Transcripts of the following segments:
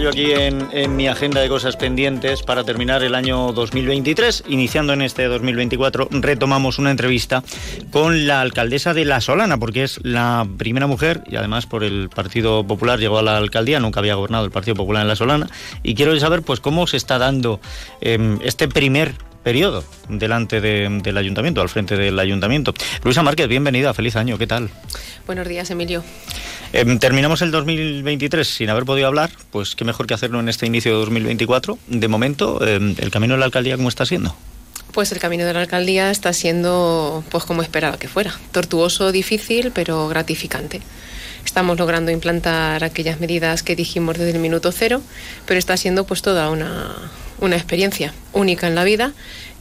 yo aquí en, mi agenda de cosas pendientes para terminar el año 2023. Iniciando en este 2024, retomamos una entrevista con la alcaldesa de La Solana, porque es la primera mujer y además por el Partido Popular llegó a la alcaldía, nunca había gobernado el Partido Popular en La Solana. Y quiero saber pues cómo se está dando em, este primer periodo delante del ayuntamiento, al frente del ayuntamiento. Luisa Márquez, bienvenida, feliz año, ¿qué tal? Buenos días, Emilio. Em, terminamos el 2023 sin haber podido hablar, pues qué mejor que hacerlo en este inicio de 2024. De momento, em, ¿el camino de la alcaldía cómo está siendo? Pues el camino de la alcaldía está siendo, pues como esperaba que fuera, tortuoso, difícil, pero gratificante. Estamos logrando implantar aquellas medidas que dijimos desde el minuto cero, pero está siendo pues toda una, una experiencia única en la vida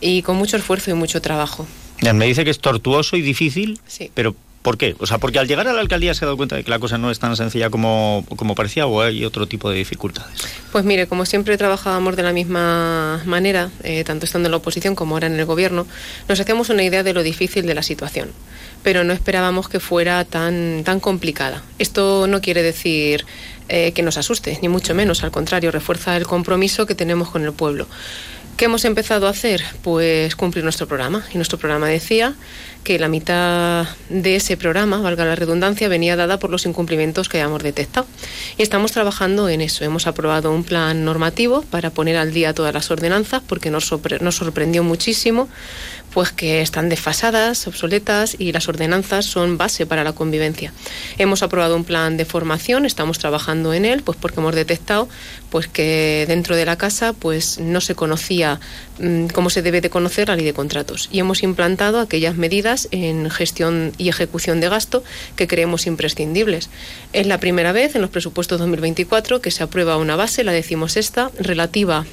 y con mucho esfuerzo y mucho trabajo. Me dice que es tortuoso y difícil, sí. pero ¿por qué? O sea, porque al llegar a la alcaldía se ha dado cuenta de que la cosa no es tan sencilla como, como parecía o hay otro tipo de dificultades. Pues mire, como siempre trabajábamos de la misma manera, eh, tanto estando en la oposición como ahora en el gobierno, nos hacemos una idea de lo difícil de la situación pero no esperábamos que fuera tan, tan complicada. Esto no quiere decir eh, que nos asuste, ni mucho menos, al contrario, refuerza el compromiso que tenemos con el pueblo. ¿Qué hemos empezado a hacer? Pues cumplir nuestro programa. Y nuestro programa decía que la mitad de ese programa, valga la redundancia, venía dada por los incumplimientos que hayamos detectado. Y estamos trabajando en eso. Hemos aprobado un plan normativo para poner al día todas las ordenanzas porque nos sorprendió muchísimo pues que están desfasadas, obsoletas y las ordenanzas son base para la convivencia. Hemos aprobado un plan de formación, estamos trabajando en él, pues porque hemos detectado pues que dentro de la casa pues no se conocía mm, cómo se debe de conocer la ley de contratos y hemos implantado aquellas medidas en gestión y ejecución de gasto que creemos imprescindibles. Es la primera vez en los presupuestos 2024 que se aprueba una base, la decimos esta, relativa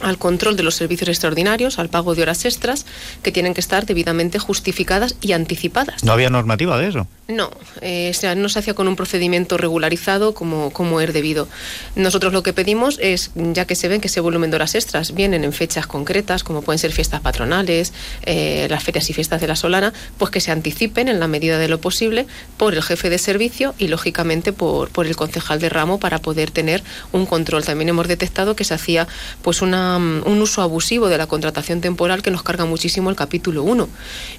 al control de los servicios extraordinarios, al pago de horas extras, que tienen que estar debidamente justificadas y anticipadas. ¿No había normativa de eso? No, eh, o sea, no se hacía con un procedimiento regularizado como, como es debido. Nosotros lo que pedimos es, ya que se ven que ese volumen de horas extras vienen en fechas concretas, como pueden ser fiestas patronales, eh, las ferias y fiestas de la Solana, pues que se anticipen en la medida de lo posible por el jefe de servicio y, lógicamente, por, por el concejal de ramo para poder tener un control. También hemos detectado que se hacía pues una, un uso abusivo de la contratación temporal que nos carga muchísimo el capítulo 1.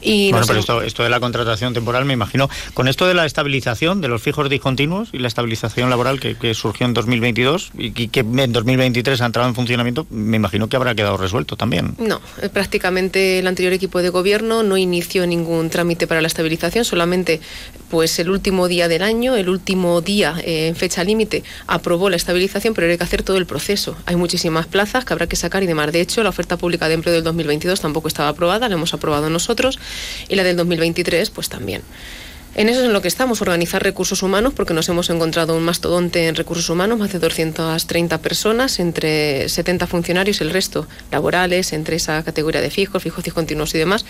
Y bueno, pero esto, esto de la contratación temporal, me imagino con esto de la estabilización de los fijos discontinuos y la estabilización laboral que, surgió en 2022 y que en 2023 ha entrado en funcionamiento, me imagino que habrá quedado resuelto también. No, eh, prácticamente el anterior equipo de gobierno no inició ningún trámite para la estabilización, solamente pues el último día del año, el último día eh, en fecha límite, aprobó la estabilización, pero hay que hacer todo el proceso. Hay muchísimas plazas que habrá que sacar y demás. De hecho, la oferta pública de empleo del 2022 tampoco estaba aprobada, la hemos aprobado nosotros, y la del 2023 pues también. En eso es en lo que estamos, organizar recursos humanos, porque nos hemos encontrado un mastodonte en recursos humanos, más de 230 personas, entre 70 funcionarios y el resto laborales, entre esa categoría de fijos, fijos discontinuos y demás.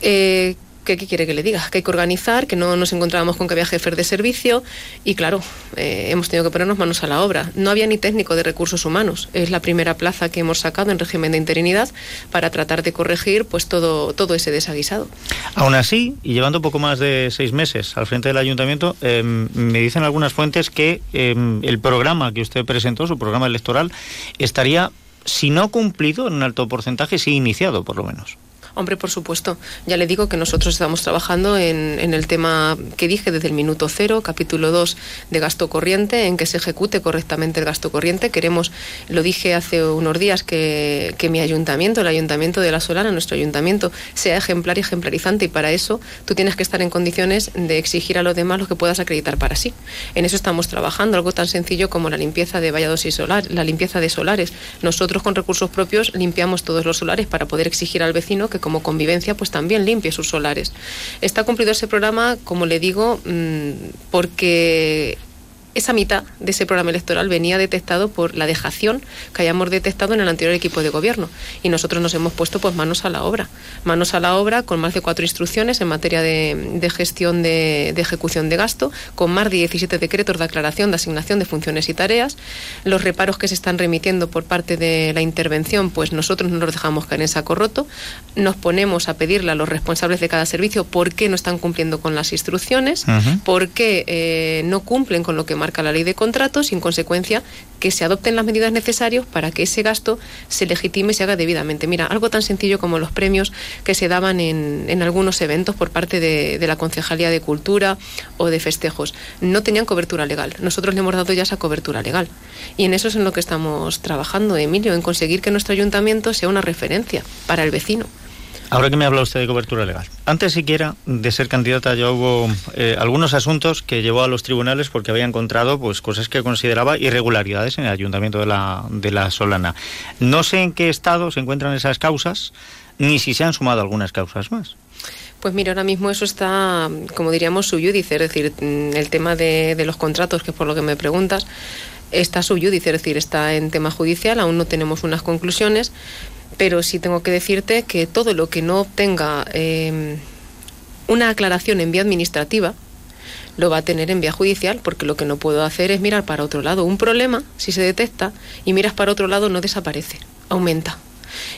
Eh, ¿Qué, quiere que le diga? Que hay que organizar, que no nos encontrábamos con que había jefes de servicio y claro, eh, hemos tenido que ponernos manos a la obra. No había ni técnico de recursos humanos. Es la primera plaza que hemos sacado en régimen de interinidad para tratar de corregir pues todo, todo ese desaguisado. Aún así, y llevando poco más de seis meses al frente del ayuntamiento, em, me dicen algunas fuentes que em, el programa que usted presentó, su programa electoral, estaría, si no cumplido en un alto porcentaje, sí iniciado por lo menos. Hombre, por supuesto. Ya le digo que nosotros estamos trabajando en, en, el tema que dije desde el minuto cero, capítulo 2 de gasto corriente, en que se ejecute correctamente el gasto corriente. Queremos, lo dije hace unos días, que, mi ayuntamiento, el ayuntamiento de La Solana, nuestro ayuntamiento, sea ejemplar y ejemplarizante y para eso tú tienes que estar en condiciones de exigir a los demás lo que puedas acreditar para sí. En eso estamos trabajando, algo tan sencillo como la limpieza de vallados y solar, la limpieza de solares. Nosotros con recursos propios limpiamos todos los solares para poder exigir al vecino que como convivencia, pues también limpie sus solares. Está cumplido ese programa, como le digo, mm, porque esa mitad de ese programa electoral venía detectado por la dejación que hayamos detectado en el anterior equipo de gobierno. Y nosotros nos hemos puesto pues manos a la obra. Manos a la obra con más de cuatro instrucciones en materia de, gestión de, ejecución de gasto, con más de 17 decretos de aclaración de asignación de funciones y tareas. Los reparos que se están remitiendo por parte de la intervención, pues nosotros no los dejamos caer en saco roto. Nos ponemos a pedirle a los responsables de cada servicio por qué no están cumpliendo con las instrucciones, por qué eh, no cumplen con lo que marca la ley de contratos y en consecuencia que se adopten las medidas necesarias para que ese gasto se legitime y se haga debidamente. Mira, algo tan sencillo como los premios que se daban en, en algunos eventos por parte de, de la Concejalía de Cultura o de festejos. No tenían cobertura legal. Nosotros le hemos dado ya esa cobertura legal. Y en eso es en lo que estamos trabajando, Emilio, en conseguir que nuestro ayuntamiento sea una referencia para el vecino. Ahora que me habla usted de cobertura legal, antes siquiera de ser candidata ya hubo eh, algunos asuntos que llevó a los tribunales porque había encontrado pues cosas que consideraba irregularidades en el ayuntamiento de la, de la Solana. No sé en qué estado se encuentran esas causas, ni si se han sumado algunas causas más. Pues mira, ahora mismo eso está, como diríamos, subyúdice, es decir, mm, el tema de, los contratos, que es por lo que me preguntas, está subyúdice, es decir, está en tema judicial, aún no tenemos unas conclusiones, pero sí tengo que decirte que todo lo que no obtenga eh, una aclaración en vía administrativa lo va a tener en vía judicial, porque lo que no puedo hacer es mirar para otro lado. Un problema, si se detecta y miras para otro lado, no desaparece, aumenta.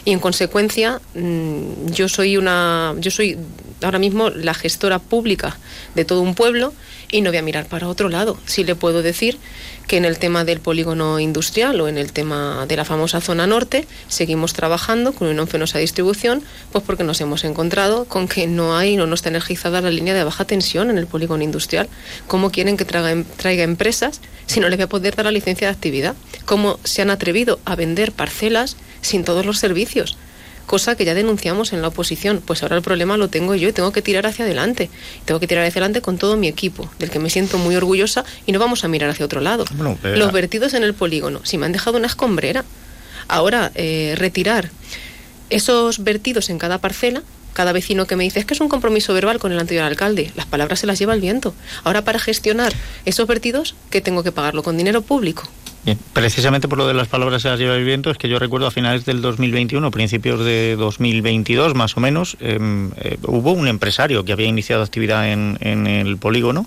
Y en consecuencia, mmm, yo soy una, yo soy ahora mismo la gestora pública de todo un pueblo y no voy a mirar para otro lado. Sí le puedo decir que en el tema del polígono industrial o en el tema de la famosa zona norte seguimos trabajando con una fenosa distribución, pues porque nos hemos encontrado con que no hay, no, no está energizada la línea de baja tensión en el polígono industrial. ¿Cómo quieren que traiga, traiga empresas si no les voy a poder dar la licencia de actividad? ¿Cómo se han atrevido a vender parcelas sin todos los servicios? Cosa que ya denunciamos en la oposición. Pues ahora el problema lo tengo yo y tengo que tirar hacia adelante. Tengo que tirar hacia adelante con todo mi equipo, del que me siento muy orgullosa y no vamos a mirar hacia otro lado. Bueno, eh, Los vertidos en el polígono, si me han dejado una escombrera, ahora eh, retirar esos vertidos en cada parcela, cada vecino que me dice es que es un compromiso verbal con el anterior alcalde, las palabras se las lleva el viento. Ahora para gestionar esos vertidos, ¿qué tengo que pagarlo? ¿Con dinero público? Bien, precisamente por lo de las palabras se las lleva el viento, es que yo recuerdo a finales del 2021, principios de 2022 más o menos, eh, eh, hubo un empresario que había iniciado actividad en, en, el polígono,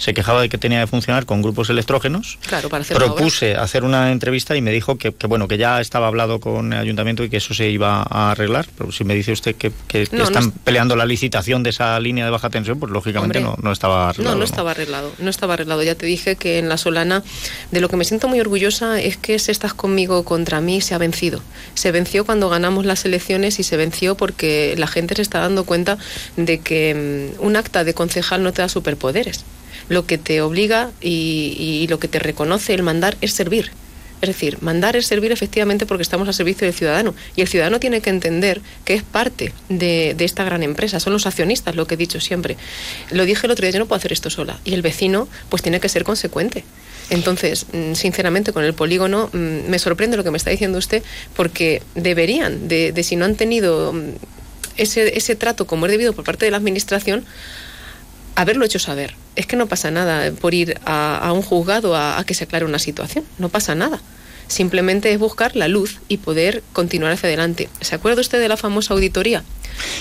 se quejaba de que tenía que funcionar con grupos electrógenos. Claro, para hacer Propuse hacer una entrevista y me dijo que, que, bueno que ya estaba hablado con el ayuntamiento y que eso se iba a arreglar. Pero si me dice usted que, que no, están no peleando la licitación de esa línea de baja tensión, pues lógicamente no, no, estaba arreglado. No, no estaba arreglado, no estaba arreglado. Ya te dije que en la Solana, de lo que me siento muy orgullosa es que si estás conmigo contra mí se ha vencido. Se venció cuando ganamos las elecciones y se venció porque la gente se está dando cuenta de que um, un acta de concejal no te da superpoderes. Lo que te obliga y, lo que te reconoce el mandar es servir. Es decir, mandar es servir efectivamente porque estamos al servicio del ciudadano. Y el ciudadano tiene que entender que es parte de, de, esta gran empresa. Son los accionistas, lo que he dicho siempre. Lo dije el otro día, yo no puedo hacer esto sola. Y el vecino, pues tiene que ser consecuente. Entonces, mm, sinceramente, con el polígono mm, me sorprende lo que me está diciendo usted, porque deberían, de, de si no han tenido mm, ese, ese trato como es debido por parte de la Administración, haberlo hecho saber. Es que no pasa nada por ir a, a un juzgado a, a, que se aclare una situación. No pasa nada. Simplemente es buscar la luz y poder continuar hacia adelante. ¿Se acuerda usted de la famosa auditoría?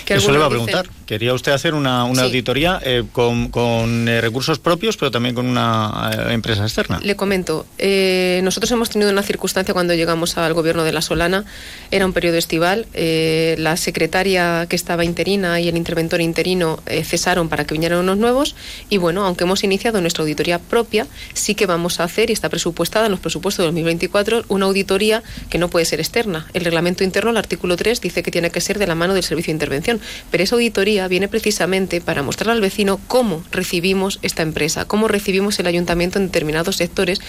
Que Eso le va a preguntar. Dicen... Quería usted hacer una, una sí. auditoría eh, con, con eh, recursos propios, pero también con una eh, empresa externa. Le comento. Eh, nosotros hemos tenido una circunstancia cuando llegamos al gobierno de La Solana. Era un periodo estival. Eh, la secretaria que estaba interina y el interventor interino eh, cesaron para que vinieran unos nuevos. Y bueno, aunque hemos iniciado nuestra auditoría propia, sí que vamos a hacer, y está presupuestada en los presupuestos de 2024, una auditoría que no puede ser externa. El reglamento interno, el artículo 3, dice que tiene que ser de la mano del servicio de intervención. Pero esa auditoría viene precisamente para mostrar al vecino cómo recibimos esta empresa, cómo recibimos el ayuntamiento en determinados sectores,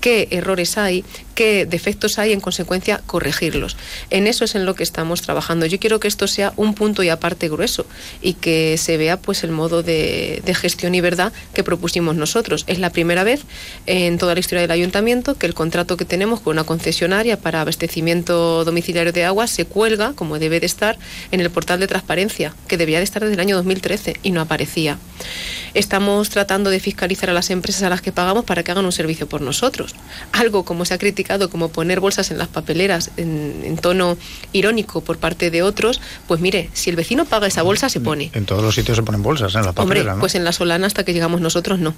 qué errores hay, qué defectos hay, en consecuencia corregirlos. En eso es en lo que estamos trabajando. Yo quiero que esto sea un punto y aparte grueso y que se vea pues el modo de, de gestión y verdad que propusimos nosotros. Es la primera vez en toda la historia del ayuntamiento que el contrato que tenemos con una concesionaria para abastecimiento domiciliario de agua se cuelga, como debe de estar, en el portal de transparencia, que debía de estar desde el año 2013 y no aparecía. Estamos tratando de fiscalizar a las empresas a las que pagamos para que hagan un servicio por nosotros. Algo como se ha criticado como poner bolsas en las papeleras en, en tono irónico por parte de otros, pues mire, si el vecino paga esa bolsa se pone. En todos los sitios se ponen bolsas en la papelera, Hombre, ¿no? Pues en la Solana hasta que llegamos nosotros no.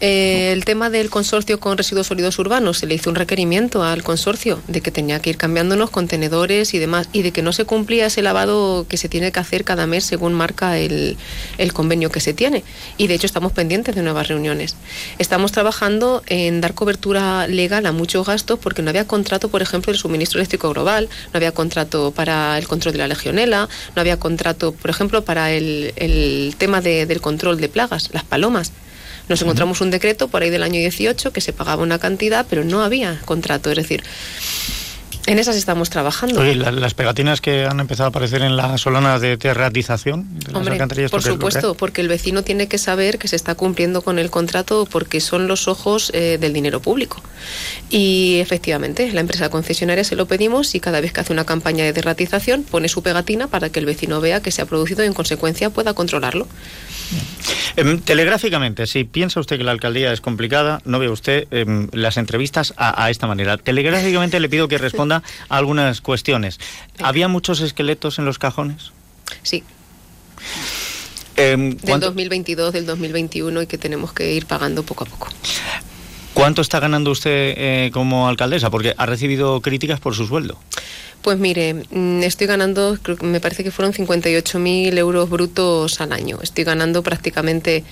Eh, el tema del consorcio con residuos sólidos urbanos, se le hizo un requerimiento al consorcio de que tenía que ir cambiándonos contenedores y demás, y de que no se cumplía ese lavado que se tiene que hacer cada mes según marca el, el convenio que se tiene. Y de hecho estamos pendientes de nuevas reuniones. Estamos trabajando en dar cobertura legal a muchos gastos porque no había contrato, por ejemplo, del suministro eléctrico global, no había contrato para el control de la legionela, no había contrato, por ejemplo, para el, el tema de, del control de plagas, las palomas. Nos encontramos un decreto por ahí del año 18 que se pagaba una cantidad, pero no había contrato. Es decir, en esas estamos trabajando. Oye, la, las pegatinas que han empezado a aparecer en la solana de terratización de las Hombre, alcantarillas. por que supuesto, porque el vecino tiene que saber que se está cumpliendo con el contrato porque son los ojos eh, del dinero público. Y efectivamente, la empresa concesionaria se lo pedimos y cada vez que hace una campaña de derratización pone su pegatina para que el vecino vea que se ha producido y en consecuencia pueda controlarlo. Em, telegráficamente, si piensa usted que la alcaldía es complicada, no ve usted em, las entrevistas a, a esta manera. Telegráficamente le pido que responda a algunas cuestiones. ¿Había muchos esqueletos en los cajones? Sí, Em, del ¿cuánto, 2022, del 2021 y que tenemos que ir pagando poco a poco. cuánto está ganando usted eh, como alcaldesa? Porque ha recibido críticas por su sueldo. Pues mire, mm, estoy ganando, me parece que fueron 58.000 euros brutos al año. Estoy ganando prácticamente,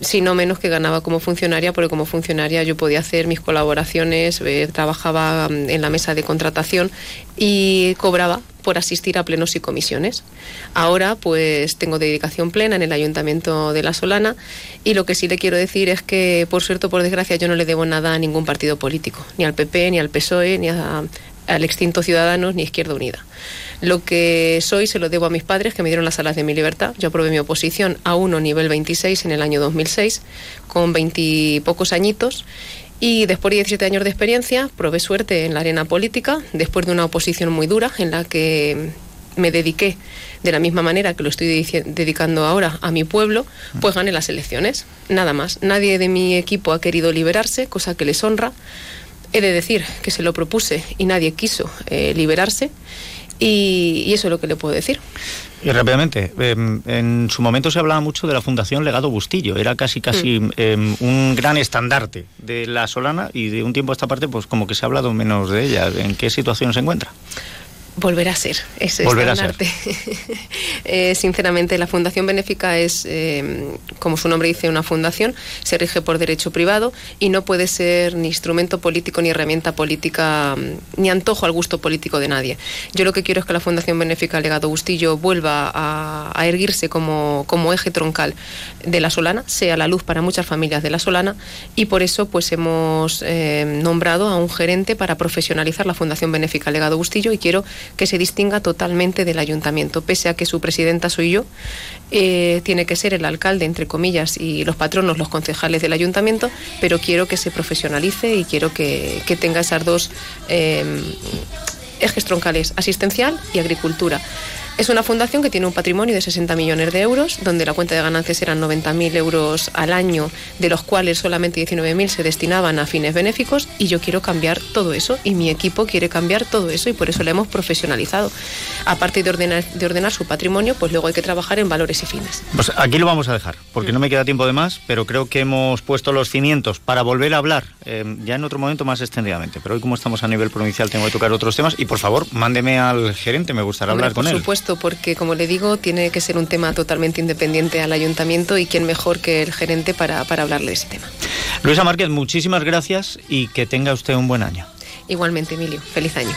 si no menos que ganaba como funcionaria, porque como funcionaria yo podía hacer mis colaboraciones, eh, trabajaba mm, en la mesa de contratación y cobraba por asistir a plenos y comisiones. Ahora pues tengo dedicación plena en el Ayuntamiento de La Solana y lo que sí le quiero decir es que por suerte por desgracia yo no le debo nada a ningún partido político, ni al PP, ni al PSOE, ni a- al extinto Ciudadanos, ni Izquierda Unida. Lo que soy se lo debo a mis padres que me dieron las alas de mi libertad. Yo aprobé mi oposición a uno nivel 26 en el año 2006 con 20 pocos añitos y después de 17 años de experiencia, probé suerte en la arena política, después de una oposición muy dura en la que me dediqué de la misma manera que lo estoy dedicando ahora a mi pueblo, pues gané las elecciones. Nada más. Nadie de mi equipo ha querido liberarse, cosa que les honra. He de decir que se lo propuse y nadie quiso eh, liberarse. Y, y eso es lo que le puedo decir. Y rápidamente, em, en su momento se hablaba mucho de la Fundación Legado Bustillo, era casi casi em, un gran estandarte de la Solana y de un tiempo a esta parte pues como que se ha hablado menos de ella. ¿En qué situación se encuentra? Volverá a ser ese Volverá a estandarte. Eh, sinceramente, la Fundación Benéfica es, eh, como su nombre dice, una fundación, se rige por derecho privado y no puede ser ni instrumento político, ni herramienta política, mm, ni antojo al gusto político de nadie. Yo lo que quiero es que la Fundación Benéfica Legado Bustillo vuelva a, a erguirse como, como eje troncal de la Solana, sea la luz para muchas familias de la Solana y por eso pues hemos eh, nombrado a un gerente para profesionalizar la Fundación Benéfica Legado Bustillo y quiero que se distinga totalmente del ayuntamiento, pese a que su presidenta soy yo, eh, tiene que ser el alcalde, entre comillas, y los patronos, los concejales del ayuntamiento, pero quiero que se profesionalice y quiero que, que tenga esas dos eh, ejes troncales, asistencial y agricultura. Es una fundación que tiene un patrimonio de 60 millones de euros, donde la cuenta de ganancias eran 90.000 euros al año, de los cuales solamente 19.000 se destinaban a fines benéficos, y yo quiero cambiar todo eso, y mi equipo quiere cambiar todo eso, y por eso lo hemos profesionalizado. Aparte de ordenar, de ordenar su patrimonio, pues luego hay que trabajar en valores y fines. Pues aquí lo vamos a dejar, porque no me queda tiempo de más, pero creo que hemos puesto los cimientos para volver a hablar eh, ya en otro momento más extendidamente. Pero hoy como estamos a nivel provincial tengo que tocar otros temas y por favor mándeme al gerente, me gustaría Hombre, hablar con por él. supuesto, porque como le digo, tiene que ser un tema totalmente independiente al ayuntamiento y quién mejor que el gerente para, para hablarle de ese tema. Luisa Márquez, muchísimas gracias y que tenga usted un buen año. Igualmente, Emilio, feliz año.